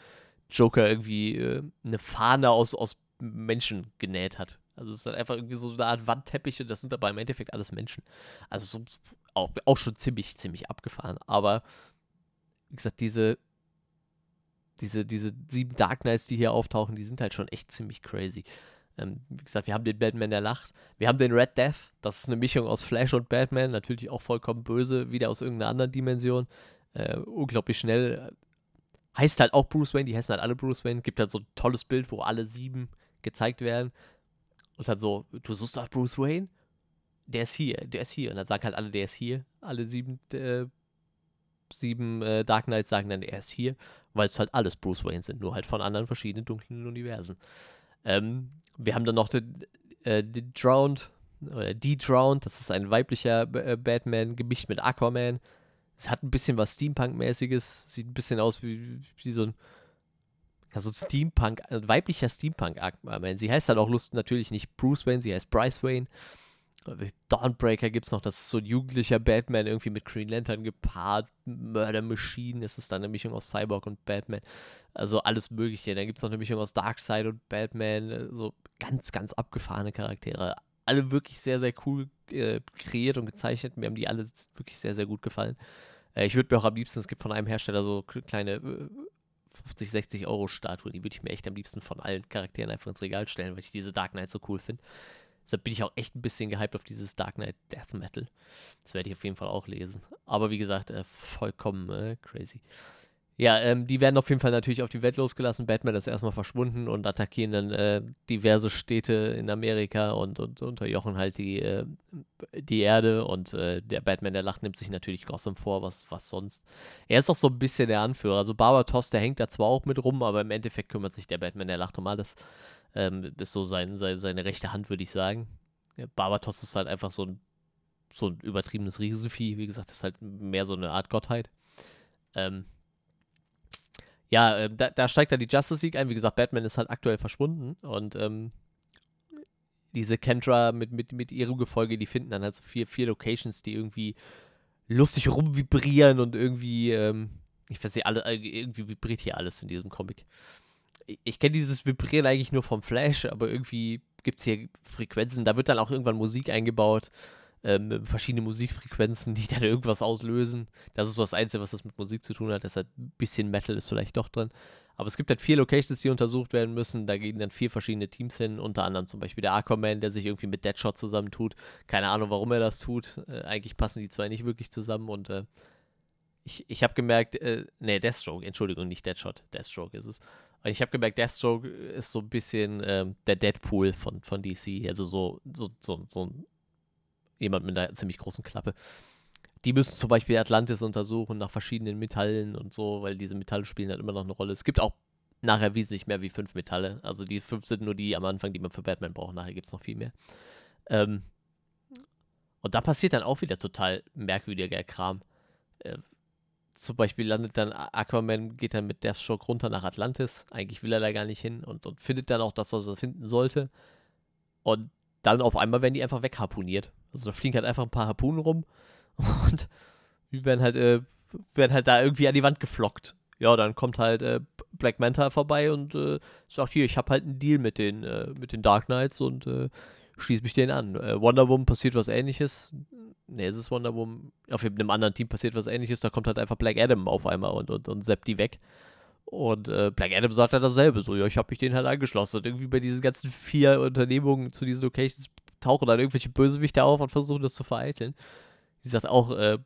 Joker irgendwie äh, eine Fahne aus, aus Menschen genäht hat. Also es ist halt einfach irgendwie so eine Art Wandteppich und das sind aber im Endeffekt alles Menschen. Also so auch, auch schon ziemlich, ziemlich abgefahren. Aber wie gesagt, diese, diese, diese sieben Dark Knights, die hier auftauchen, die sind halt schon echt ziemlich crazy. Ähm, wie gesagt, wir haben den Batman, der lacht. Wir haben den Red Death, das ist eine Mischung aus Flash und Batman, natürlich auch vollkommen böse, wieder aus irgendeiner anderen Dimension. Äh, unglaublich schnell. Heißt halt auch Bruce Wayne, die heißen halt alle Bruce Wayne. Gibt halt so ein tolles Bild, wo alle sieben gezeigt werden. Und dann so, du suchst nach Bruce Wayne? Der ist hier, der ist hier. Und dann sagen halt alle, der ist hier. Alle sieben, äh, sieben äh, Dark Knights sagen dann, er ist hier, weil es halt alles Bruce Wayne sind, nur halt von anderen verschiedenen dunklen Universen. Ähm, wir haben dann noch den, äh, Drowned, oder die Drowned, das ist ein weiblicher äh, Batman, gemischt mit Aquaman. Es hat ein bisschen was Steampunk-mäßiges, sieht ein bisschen aus wie, wie so ein so ein Steampunk, weiblicher Steampunk-Aquaman. Sie heißt halt auch Lust natürlich nicht Bruce Wayne, sie heißt Bryce Wayne. Dawnbreaker gibt es noch, das ist so ein jugendlicher Batman irgendwie mit Green Lantern gepaart, Murder Machine, ist dann eine Mischung aus Cyborg und Batman, also alles mögliche. Dann gibt es noch eine Mischung aus Darkseid und Batman, so ganz, ganz abgefahrene Charaktere. Alle wirklich sehr, sehr cool äh, kreiert und gezeichnet, mir haben die alle wirklich sehr, sehr gut gefallen. Äh, ich würde mir auch am liebsten, es gibt von einem Hersteller so kleine äh, 50, 60 Euro Statuen, die würde ich mir echt am liebsten von allen Charakteren einfach ins Regal stellen, weil ich diese Dark Knight so cool finde. Deshalb bin ich auch echt ein bisschen gehypt auf dieses Dark Knight Death Metal. Das werde ich auf jeden Fall auch lesen. Aber wie gesagt, äh, vollkommen äh, crazy. Ja, ähm, die werden auf jeden Fall natürlich auf die Welt losgelassen. Batman ist erstmal verschwunden und attackieren dann äh, diverse Städte in Amerika und, und unterjochen halt die, äh, die Erde. Und äh, der Batman, der lacht, nimmt sich natürlich Gotham vor, was, was sonst. Er ist auch so ein bisschen der Anführer. Also Barbatos, der hängt da zwar auch mit rum, aber im Endeffekt kümmert sich der Batman, der lacht um alles. Ähm, ist so sein, sein, seine rechte Hand, würde ich sagen. Ja, Barbatos ist halt einfach so ein, so ein übertriebenes Riesenvieh. Wie gesagt, ist halt mehr so eine Art Gottheit. Ähm, ja, äh, da, da, steigt dann die Justice League ein. Wie gesagt, Batman ist halt aktuell verschwunden und ähm, diese Kendra mit, mit, mit ihrem Gefolge, die finden dann halt so vier, vier Locations, die irgendwie lustig rumvibrieren und irgendwie, ähm, ich weiß nicht, alle, äh, irgendwie vibriert hier alles in diesem Comic. Ich, ich kenne dieses Vibrieren eigentlich nur vom Flash, aber irgendwie gibt es hier Frequenzen, da wird dann auch irgendwann Musik eingebaut ähm, verschiedene Musikfrequenzen, die dann irgendwas auslösen. Das ist so das Einzige, was das mit Musik zu tun hat. Deshalb ein bisschen Metal ist vielleicht doch drin. Aber es gibt halt vier Locations, die untersucht werden müssen. Da gehen dann vier verschiedene Teams hin. Unter anderem zum Beispiel der Aquaman, der sich irgendwie mit Deadshot zusammentut. Keine Ahnung, warum er das tut. Äh, eigentlich passen die zwei nicht wirklich zusammen. Und äh, ich, ich habe gemerkt, äh, nee, Deathstroke, Entschuldigung, nicht Deadshot. Deathstroke ist es. Ich habe gemerkt, Deathstroke ist so ein bisschen ähm, der Deadpool von, von DC. Also so, so, so, so ein, jemand mit einer ziemlich großen Klappe. Die müssen zum Beispiel Atlantis untersuchen nach verschiedenen Metallen und so, weil diese Metalle spielen halt immer noch eine Rolle. Es gibt auch nachher wesentlich mehr wie fünf Metalle. Also die fünf sind nur die am Anfang, die man für Batman braucht. Nachher gibt es noch viel mehr. Ähm, und da passiert dann auch wieder total merkwürdiger Kram. Äh, zum Beispiel landet dann Aquaman, geht dann mit Deathstroke runter nach Atlantis. Eigentlich will er da gar nicht hin und, und findet dann auch das, was er finden sollte. Und dann auf einmal werden die einfach wegharpuniert. Also da fliegen halt einfach ein paar Harpunen rum und die werden halt, äh, werden halt da irgendwie an die Wand geflockt. Ja, dann kommt halt äh, Black Manta vorbei und äh, sagt, hier, ich habe halt einen Deal mit den, äh, mit den Dark Knights und äh, schließe mich denen an. Äh, Wonder Woman passiert was ähnliches nee, es ist Wonder Woman, auf einem anderen Team passiert was ähnliches, da kommt halt einfach Black Adam auf einmal und, und, und zappt die weg. Und äh, Black Adam sagt halt dasselbe, so, ja, ich habe mich denen halt angeschlossen. Und irgendwie bei diesen ganzen vier Unternehmungen zu diesen Locations tauchen dann irgendwelche Bösewichte auf und versuchen das zu vereiteln. Wie gesagt, auch äh,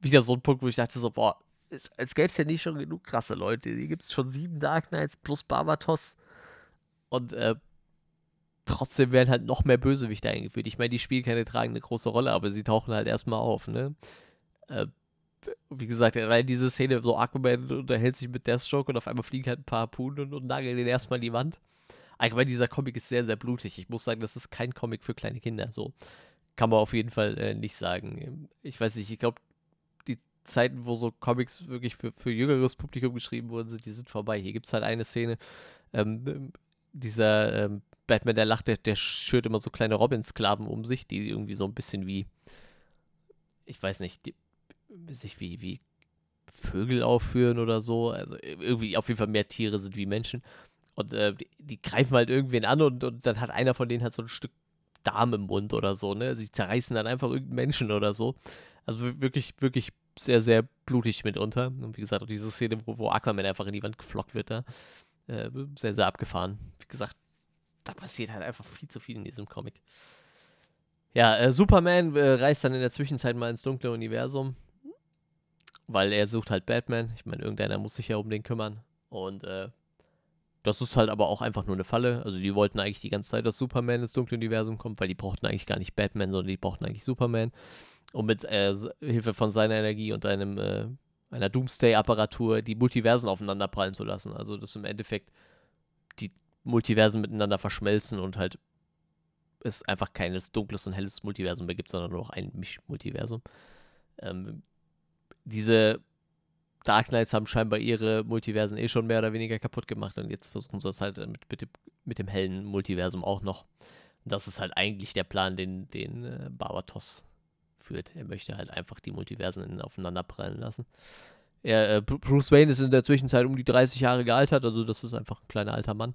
wieder so ein Punkt, wo ich dachte so, boah, es, es gäbe es ja nicht schon genug krasse Leute. Hier gibt es schon sieben Dark Knights plus Barbatos. Und äh, trotzdem werden halt noch mehr Bösewichte eingeführt. Ich meine, die spielen keine tragende große Rolle, aber sie tauchen halt erstmal auf, ne? Äh, wie gesagt, allein diese Szene, so Aquaman unterhält sich mit Deathstroke und auf einmal fliegen halt ein paar Harpunen und, und nageln den erstmal in die Wand. Allgemein, dieser Comic ist sehr, sehr blutig. Ich muss sagen, das ist kein Comic für kleine Kinder. So kann man auf jeden Fall äh, nicht sagen. Ich weiß nicht, ich glaube, die Zeiten, wo so Comics wirklich für, für jüngeres Publikum geschrieben wurden, sind, die sind vorbei. Hier gibt es halt eine Szene, ähm, dieser ähm, Batman, der lacht, der, der schürt immer so kleine Robin-Sklaven um sich, die irgendwie so ein bisschen wie, ich weiß nicht, die, sich wie, wie Vögel aufführen oder so. Also irgendwie auf jeden Fall mehr Tiere sind wie Menschen. Und äh, die, die, greifen halt irgendwen an und, und dann hat einer von denen halt so ein Stück Darm im Mund oder so, ne? Sie zerreißen dann einfach irgendeinen Menschen oder so. Also wirklich, wirklich sehr, sehr blutig mitunter. Und wie gesagt, auch diese Szene, wo, wo Aquaman einfach in die Wand geflockt wird da. Äh, sehr, sehr abgefahren. Wie gesagt, da passiert halt einfach viel zu viel in diesem Comic. Ja, äh, Superman äh, reist dann in der Zwischenzeit mal ins dunkle Universum, weil er sucht halt Batman. Ich meine, irgendeiner muss sich ja um den kümmern. Und äh, das ist halt aber auch einfach nur eine Falle. Also die wollten eigentlich die ganze Zeit, dass Superman ins dunkle Universum kommt, weil die brauchten eigentlich gar nicht Batman, sondern die brauchten eigentlich Superman. Und mit äh, Hilfe von seiner Energie und einem äh, einer Doomsday-Apparatur die Multiversen aufeinander prallen zu lassen. Also dass im Endeffekt die Multiversen miteinander verschmelzen und halt es einfach keines dunkles und helles Multiversum mehr gibt, sondern nur noch ein Misch-Multiversum. Ähm, diese Dark Knights haben scheinbar ihre Multiversen eh schon mehr oder weniger kaputt gemacht und jetzt versuchen sie das halt mit, mit, dem, mit dem hellen Multiversum auch noch. Und das ist halt eigentlich der Plan, den, den äh, Barbatos führt. Er möchte halt einfach die Multiversen aufeinander prallen lassen. Er, äh, Bruce Wayne ist in der Zwischenzeit um die 30 Jahre gealtert, also das ist einfach ein kleiner alter Mann.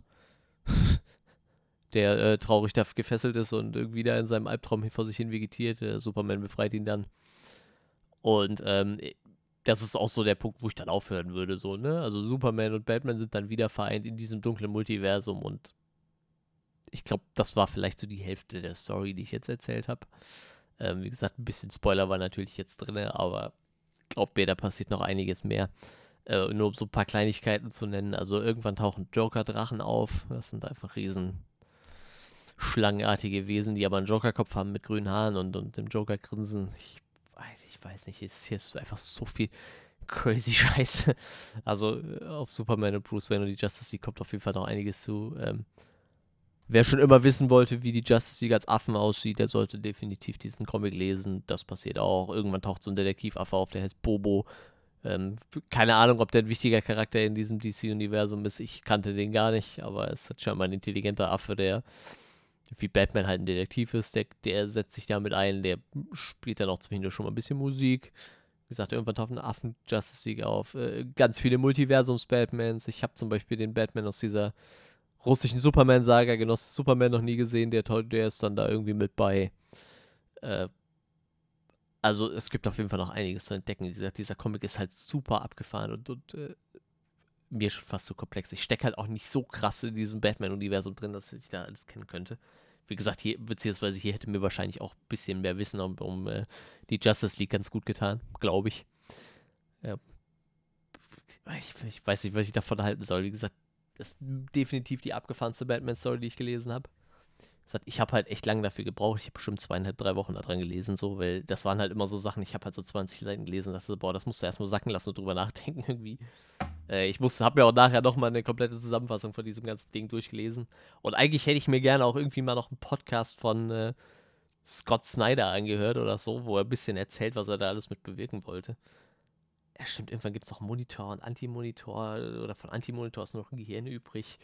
der äh, traurig da gefesselt ist und irgendwie da in seinem Albtraum vor sich hin vegetiert. Superman befreit ihn dann. Und ähm, das ist auch so der Punkt, wo ich dann aufhören würde. So, ne? Also Superman und Batman sind dann wieder vereint in diesem dunklen Multiversum und ich glaube, das war vielleicht so die Hälfte der Story, die ich jetzt erzählt habe. Ähm, wie gesagt, ein bisschen Spoiler war natürlich jetzt drin, aber glaubt mir, da passiert noch einiges mehr. Äh, nur um so ein paar Kleinigkeiten zu nennen. Also irgendwann tauchen Joker-Drachen auf. Das sind einfach riesen schlangenartige Wesen, die aber einen Joker-Kopf haben mit grünen Haaren und, und dem Joker-Grinsen. Ich, weiß nicht, hier ist einfach so viel crazy Scheiße. Also äh, auf Superman und Bruce Wayne und die Justice League kommt auf jeden Fall noch einiges zu. Ähm, Wer schon immer wissen wollte, wie die Justice League als Affen aussieht, der sollte definitiv diesen Comic lesen. Das passiert auch. Irgendwann taucht so ein Detektivaffe auf, der heißt Bobo. Ähm, keine Ahnung, ob der ein wichtiger Charakter in diesem DC-Universum ist. Ich kannte den gar nicht, aber es ist scheinbar ein intelligenter Affe, der wie Batman halt ein Detektiv ist. Der, der setzt sich damit ein, der spielt dann auch zumindest schon mal ein bisschen Musik. Wie gesagt, irgendwann taucht ein Affen Justice League auf. Äh, ganz viele Multiversums-Batmans. Ich habe zum Beispiel den Batman aus dieser russischen Superman-Saga, Genosse Superman noch nie gesehen, der, der ist dann da irgendwie mit bei. Äh, also es gibt auf jeden Fall noch einiges zu entdecken. Dieser, dieser Comic ist halt super abgefahren und, und äh, mir schon fast zu so komplex. Ich stecke halt auch nicht so krass in diesem Batman-Universum drin, dass ich da alles kennen könnte. Wie gesagt, hier, beziehungsweise hier hätte mir wahrscheinlich auch ein bisschen mehr Wissen um, um äh, die Justice League ganz gut getan, glaube ich. Ja. Ich, ich weiß nicht, was ich davon halten soll. Wie gesagt, das ist definitiv die abgefahrenste Batman-Story, die ich gelesen habe. Ich habe halt echt lange dafür gebraucht. Ich habe bestimmt zweieinhalb, drei Wochen daran gelesen, so, weil das waren halt immer so Sachen. Ich habe halt so 20 Seiten gelesen und dachte, boah, das musst du erstmal sacken lassen und drüber nachdenken irgendwie. Äh, ich habe mir auch nachher nochmal eine komplette Zusammenfassung von diesem ganzen Ding durchgelesen. Und eigentlich hätte ich mir gerne auch irgendwie mal noch einen Podcast von äh, Scott Snyder angehört oder so, wo er ein bisschen erzählt, was er da alles mit bewirken wollte. Ja, stimmt, irgendwann gibt es noch Monitor und Antimonitor oder von Antimonitor ist nur noch ein Gehirn übrig.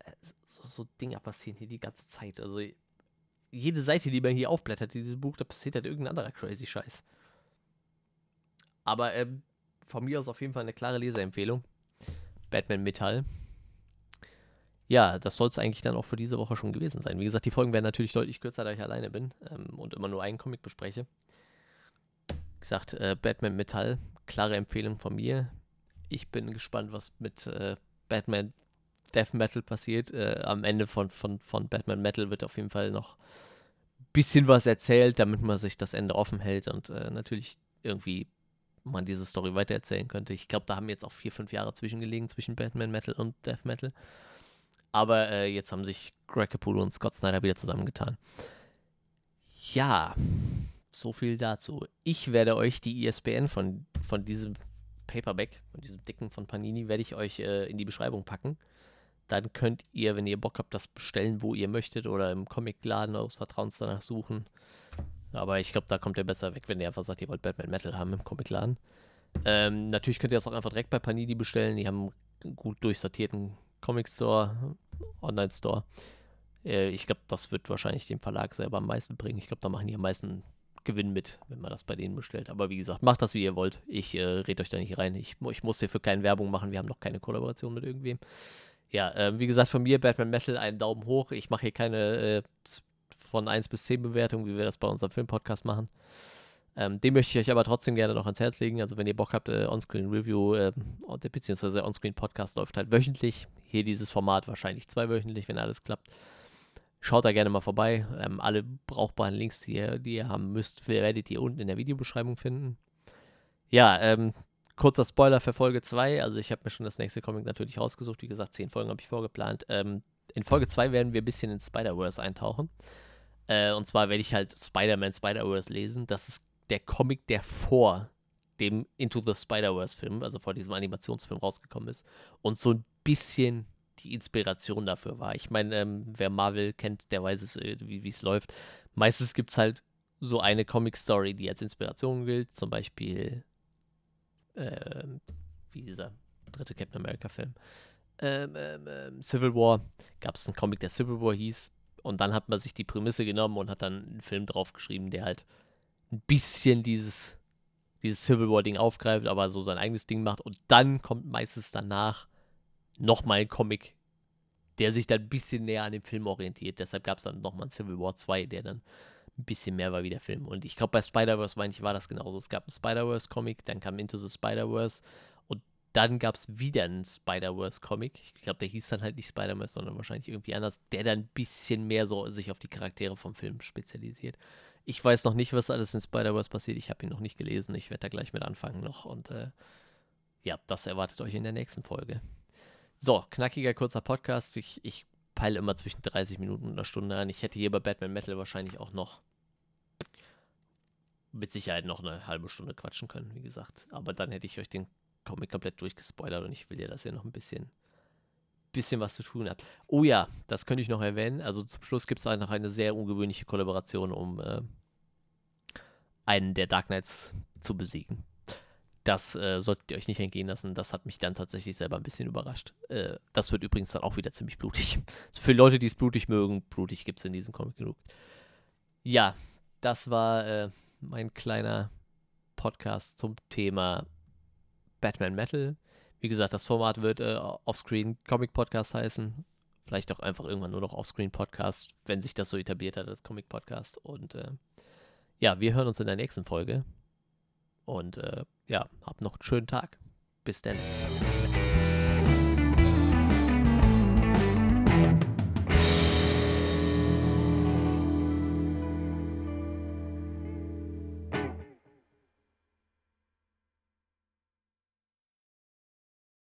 Äh, so, so Dinge passieren hier die ganze Zeit. Also jede Seite, die man hier aufblättert, dieses Buch, da passiert halt irgendein anderer crazy Scheiß. Aber ähm, von mir aus auf jeden Fall eine klare Leseempfehlung. Batman Metall. Ja, das soll es eigentlich dann auch für diese Woche schon gewesen sein. Wie gesagt, die Folgen werden natürlich deutlich kürzer, da ich alleine bin ähm, und immer nur einen Comic bespreche. Wie gesagt, äh, Batman Metall, klare Empfehlung von mir. Ich bin gespannt, was mit äh, Batman Death Metal passiert. Äh, am Ende von, von, von Batman Metal wird auf jeden Fall noch ein bisschen was erzählt, damit man sich das Ende offen hält und äh, natürlich irgendwie man diese Story weitererzählen könnte. Ich glaube, da haben jetzt auch vier, fünf Jahre zwischengelegen zwischen Batman Metal und Death Metal. Aber äh, jetzt haben sich Greg Capullo und Scott Snyder wieder zusammengetan. Ja, so viel dazu. Ich werde euch die ISBN von, von diesem Paperback, von diesem dicken von Panini, werde ich euch äh, in die Beschreibung packen. Dann könnt ihr, wenn ihr Bock habt, das bestellen, wo ihr möchtet oder im Comicladen eures Vertrauens danach suchen. Aber ich glaube, da kommt ihr besser weg, wenn ihr einfach sagt, ihr wollt Batman Metal haben im Comicladen. Ähm, natürlich könnt ihr das auch einfach direkt bei Panini bestellen. Die haben einen gut durchsortierten Comic Store, Online Store. Äh, ich glaube, das wird wahrscheinlich dem Verlag selber am meisten bringen. Ich glaube, da machen die am meisten Gewinn mit, wenn man das bei denen bestellt. Aber wie gesagt, macht das, wie ihr wollt. Ich äh, rede euch da nicht rein. Ich, ich muss hier für keine Werbung machen. Wir haben noch keine Kollaboration mit irgendwem. Ja, äh, wie gesagt, von mir Batman Metal einen Daumen hoch. Ich mache hier keine äh, von 1 bis 10 Bewertungen, wie wir das bei unserem Filmpodcast machen. Ähm, den möchte ich euch aber trotzdem gerne noch ans Herz legen. Also wenn ihr Bock habt, äh, Onscreen Review, äh, beziehungsweise Onscreen Podcast läuft halt wöchentlich. Hier dieses Format wahrscheinlich zweiwöchentlich, wenn alles klappt. Schaut da gerne mal vorbei. Ähm, alle brauchbaren Links, die ihr, die ihr haben müsst, werdet ihr unten in der Videobeschreibung finden. Ja, ähm, kurzer Spoiler für Folge 2. Also ich habe mir schon das nächste Comic natürlich rausgesucht. Wie gesagt, 10 Folgen habe ich vorgeplant. Ähm, in Folge 2 werden wir ein bisschen in Spider-Verse eintauchen. Äh, und zwar werde ich halt Spider-Man Spider-Verse lesen. Das ist der Comic, der vor dem Into the Spider-Verse-Film, also vor diesem Animationsfilm rausgekommen ist. Und so ein bisschen die Inspiration dafür war. Ich meine, ähm, wer Marvel kennt, der weiß es, äh, wie es läuft. Meistens gibt es halt so eine Comic-Story, die als Inspiration gilt. Zum Beispiel, äh, wie dieser dritte Captain America-Film. Ähm, ähm, ähm, Civil War gab es einen Comic, der Civil War hieß. Und dann hat man sich die Prämisse genommen und hat dann einen Film draufgeschrieben, der halt ein bisschen dieses, dieses Civil War-Ding aufgreift, aber so sein eigenes Ding macht. Und dann kommt meistens danach nochmal ein Comic, der sich dann ein bisschen näher an dem Film orientiert. Deshalb gab es dann nochmal ein Civil War 2, der dann ein bisschen mehr war wie der Film. Und ich glaube, bei Spider-Verse, meine ich, war das genauso. Es gab einen Spider-Verse-Comic, dann kam Into the Spider-Verse dann gab es wieder einen Spider-Verse-Comic. Ich glaube, der hieß dann halt nicht Spider-Verse, sondern wahrscheinlich irgendwie anders, der dann ein bisschen mehr so sich auf die Charaktere vom Film spezialisiert. Ich weiß noch nicht, was alles in Spider-Verse passiert. Ich habe ihn noch nicht gelesen. Ich werde da gleich mit anfangen noch. Und äh, ja, das erwartet euch in der nächsten Folge. So, knackiger, kurzer Podcast. Ich, ich peile immer zwischen 30 Minuten und einer Stunde an. Ich hätte hier bei Batman Metal wahrscheinlich auch noch mit Sicherheit noch eine halbe Stunde quatschen können, wie gesagt. Aber dann hätte ich euch den Comic komplett durchgespoilert und ich will dir das ja noch ein bisschen, bisschen was zu tun hat. Oh ja, das könnte ich noch erwähnen. Also zum Schluss gibt es auch noch eine sehr ungewöhnliche Kollaboration, um äh, einen der Dark Knights zu besiegen. Das äh, solltet ihr euch nicht entgehen lassen. Das hat mich dann tatsächlich selber ein bisschen überrascht. Äh, das wird übrigens dann auch wieder ziemlich blutig. Für Leute, die es blutig mögen, blutig gibt es in diesem Comic genug. Ja, das war äh, mein kleiner Podcast zum Thema Batman Metal. Wie gesagt, das Format wird äh, Offscreen Comic Podcast heißen. Vielleicht auch einfach irgendwann nur noch Offscreen Podcast, wenn sich das so etabliert hat als Comic Podcast. Und äh, ja, wir hören uns in der nächsten Folge. Und äh, ja, habt noch einen schönen Tag. Bis dann.